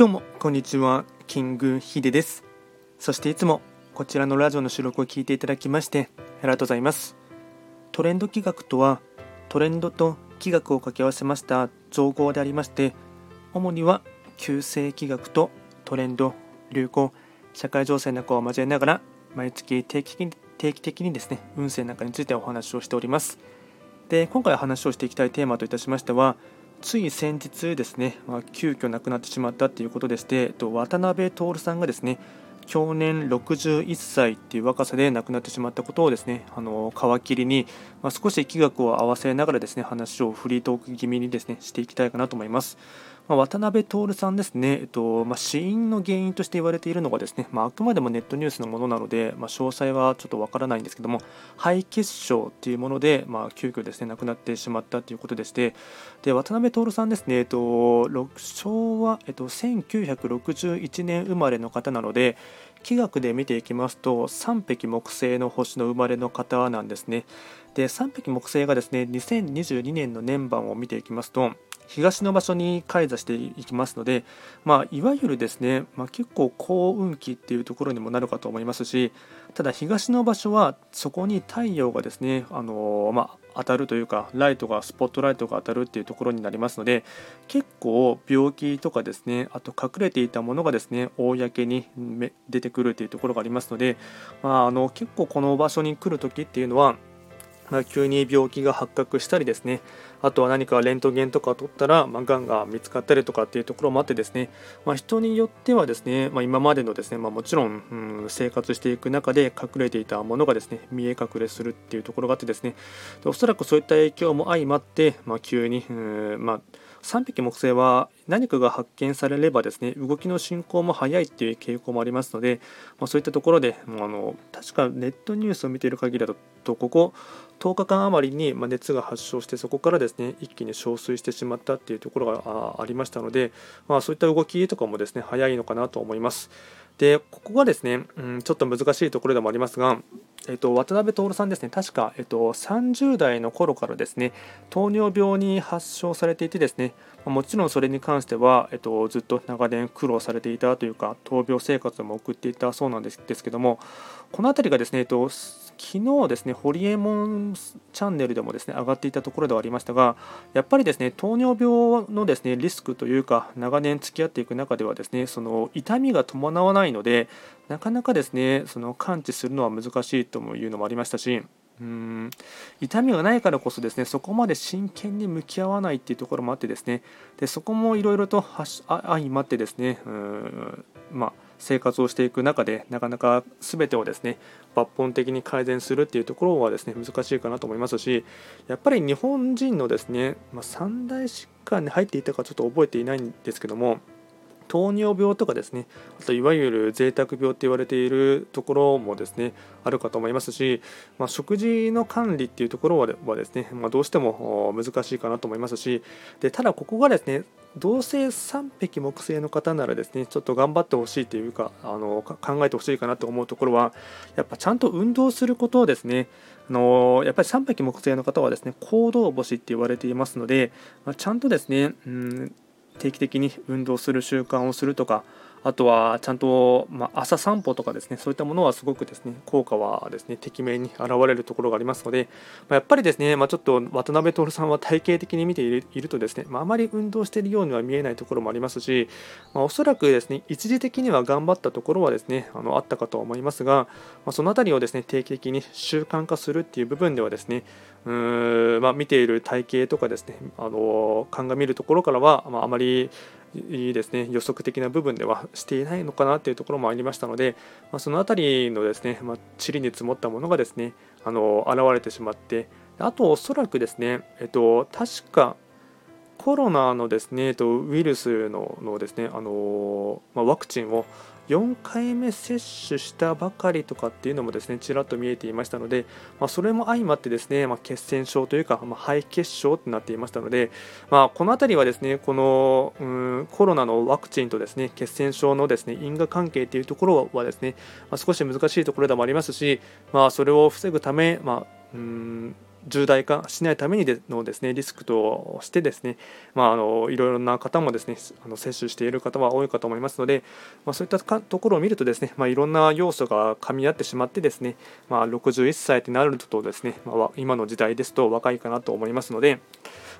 どうもこんにちはキングヒデです。そしていつもこちらのラジオの収録を聞いていただきましてありがとうございます。トレンド企画とはトレンドと企画を掛け合わせました造語でありまして主には旧世企画とトレンド流行社会情勢なんかを交えながら毎月定期的に定期的にですね運勢なんかについてお話をしております。で今回話をしていきたいテーマといたしましてはつい先日ですね、まあ、急遽亡くなってしまったということでして、渡辺徹さんがですね、去年61歳っていう若さで亡くなってしまったことをですね、あの皮切りに、まあ、少し気学を合わせながらですね、話をフリートーク気味にですね、していきたいかなと思います。まあ、渡辺徹さんですね、えっとまあ、死因の原因として言われているのがですね、まあ、あくまでもネットニュースのものなので、まあ、詳細はちょっとわからないんですけども、肺血症というもので、まあ、急遽ですね亡くなってしまったということでして、で渡辺徹さんですね、えっと、昭和、えっと、1961年生まれの方なので、気学で見ていきますと3匹木星の星の生まれの方なんですね。で3匹木星がですね2022年の年番を見ていきますと東の場所に開座していきますので、まあ、いわゆるですね、まあ、結構幸運期っていうところにもなるかと思いますしただ東の場所はそこに太陽がですね、あのまあ、当たるというかライトがスポットライトが当たるっていうところになりますので結構病気とかですねあと隠れていたものがですね公に出てくるっていうところがありますので、まあ、あの結構この場所に来る時っていうのはまあ、急に病気が発覚したりですねあとは何かレントゲンとか取ったら、まあ、がんが見つかったりとかっていうところもあってですね、まあ、人によってはですね、まあ、今までのですね、まあ、もちろん、うん、生活していく中で隠れていたものがですね見え隠れするっていうところがあってですねおそらくそういった影響も相まって、まあ、急に、うんまあ3匹木星は何かが発見されればですね動きの進行も速いっていう傾向もありますので、まあ、そういったところでもうあの確かネットニュースを見ている限りだとここ10日間余りに熱が発症してそこからですね一気に憔悴してしまったっていうところがありましたので、まあ、そういった動きとかもですね早いのかなと思います。でここがですね、うん、ちょっと難しいところでもありますが、えっと、渡辺徹さんですね、確か、えっと、30代の頃からですね、糖尿病に発症されていてですね、もちろんそれに関しては、えっと、ずっと長年苦労されていたというか、闘病生活も送っていたそうなんですですけども、この辺りがですね、えっと、昨日ですね、ホリエモンチャンネルでもですね、上がっていたところではありましたが、やっぱりですね、糖尿病のですね、リスクというか、長年付き合っていく中ではですね、その痛みが伴わないので、なかなかですね、その感知するのは難しいというのもありましたし、うん。痛みがないからこそですねそこまで真剣に向き合わないっていうところもあってですね。でそこもいろいろと相まってですねうんまあ生活をしていく中でなかなか全てをですね抜本的に改善するっていうところはですね難しいかなと思いますしやっぱり日本人のですね、まあ、三大疾患に入っていたかちょっと覚えていないんですけども糖尿病とかですねあといわゆる贅沢病って言われているところもですねあるかと思いますし、まあ、食事の管理っていうところはですね、まあ、どうしても難しいかなと思いますしでただここがですね同性3匹木星の方ならですねちょっと頑張ってほしいというかあの考えてほしいかなと思うところはやっぱちゃんと運動することをですねあのやっぱり3匹木星の方はですね行動星って言われていますので、まあ、ちゃんとですね、うん定期的に運動する習慣をするとかあとはちゃんと、ま朝散歩とかですねそういったものはすごくですね効果はですねてきめんに現れるところがありますので、まやっぱりですね、ま、ちょっと渡辺徹さんは体型的に見ているとですね、まあ、まり運動しているようには見えないところもありますし、ま、おそらくですね一時的には頑張ったところはですねあのあったかと思いますが、まその辺りをですね定期的に習慣化するっていう部分ではですねうーん、ま、見ている体型とかですねあの鑑みるところからは、まあまりいいですね。予測的な部分ではしていないのかなというところもありましたので、まあ、その辺りのですね、まあ、塵に積もったものがですねあの現れてしまってあとおそらくですね、えっと、確かコロナのですね、えっと、ウイルスののですねあの、まあ、ワクチンを4回目接種したばかりとかっていうのもですねちらっと見えていましたので、まあ、それも相まってですね、まあ、血栓症というか、まあ、肺血症となっていましたので、まあ、この辺りはですねこのうんコロナのワクチンとですね血栓症のですね因果関係というところはですね、まあ、少し難しいところでもありますし、まあ、それを防ぐため、まあ、うん重大化しないためにでのですねリスクとしてですね、まあ、あのいろいろな方もですねあの接種している方は多いかと思いますので、まあ、そういったところを見るとですね、まあ、いろんな要素が噛み合ってしまってですね、まあ、61歳となるとですね、まあ、今の時代ですと若いかなと思いますので、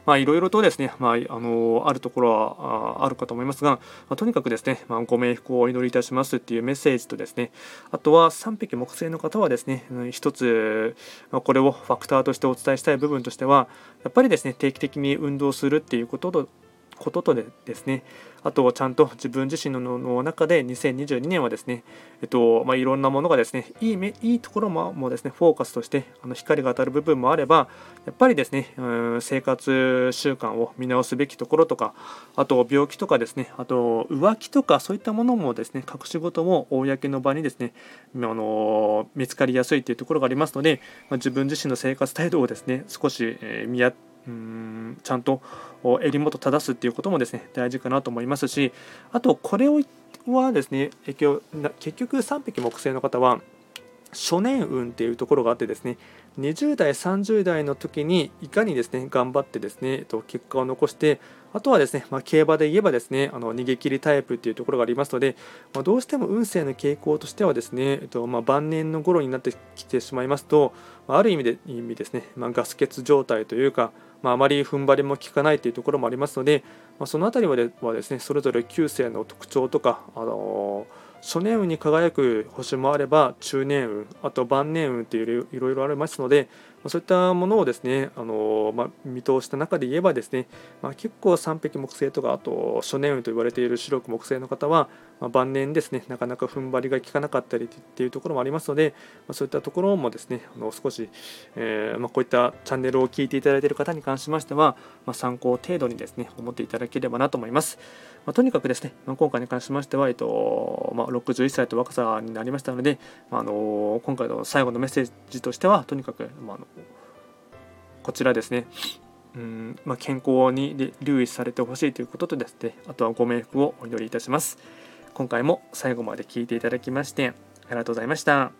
まあ、いろいろとですね、まあ、あのあるところはあるかと思いますが、まあ、とにかくですね、まあ、ご冥福をお祈りいたしますっていうメッセージとですね、あとは3匹木星の方はですね、一つ、ま、これをファクターとしてお伝えしたい部分としては、やっぱりですね、定期的に運動するっていうこととこととでですねあとちゃんと自分自身の中で2022年はですね、えっとまあ、いろんなものがですねいいいいところももですねフォーカスとしてあの光が当たる部分もあればやっぱりですねうん生活習慣を見直すべきところとかあと病気とかですねあと浮気とかそういったものもですね隠し事も公の場にですねあの見つかりやすいというところがありますので、まあ、自分自身の生活態度をですね少し、えー、見やうんちゃんと襟元正すっていうこともですね大事かなと思いますしあとこれをはですね結局3匹木星の方は初年運っていうところがあってですね20代30代の時にいかにですね頑張ってですね結果を残してあとはですね、まあ、競馬で言えばですねあの逃げ切りタイプっていうところがありますので、まあ、どうしても運勢の傾向としてはですね、えっとまあ、晩年の頃になってきてしまいますと、まあ、る意味で意味ですね、ま、ガス欠状態というか、まあ、あまり踏ん張りも効かないというところもありますので、まあ、その辺りはですねそれぞれ旧世の特徴とか、あの初年運に輝く星もあれば中年運あと晩年運といういろいろありますのでそういったものをですねあの、まあ、見通した中で言えばですね、まあ、結構三匹木星とかあと初年運と言われている白く木星の方は、まあ、晩年ですねなかなか踏ん張りが効かなかったりっていうところもありますので、ま、そういったところもですねあの少し、えー、まあ、こういったチャンネルを聞いていただいている方に関しましては、ま参考程度にですね思っていただければなと思います。まとにかくですね、ま今回に関しましては、えっとま61歳と若さになりましたので、まあの今回の最後のメッセージとしてはとにかく、まあのこちらですね。うんまあ、健康に留意されてほしいということとですねあとはご冥福をお祈りいたします。今回も最後まで聴いていただきましてありがとうございました。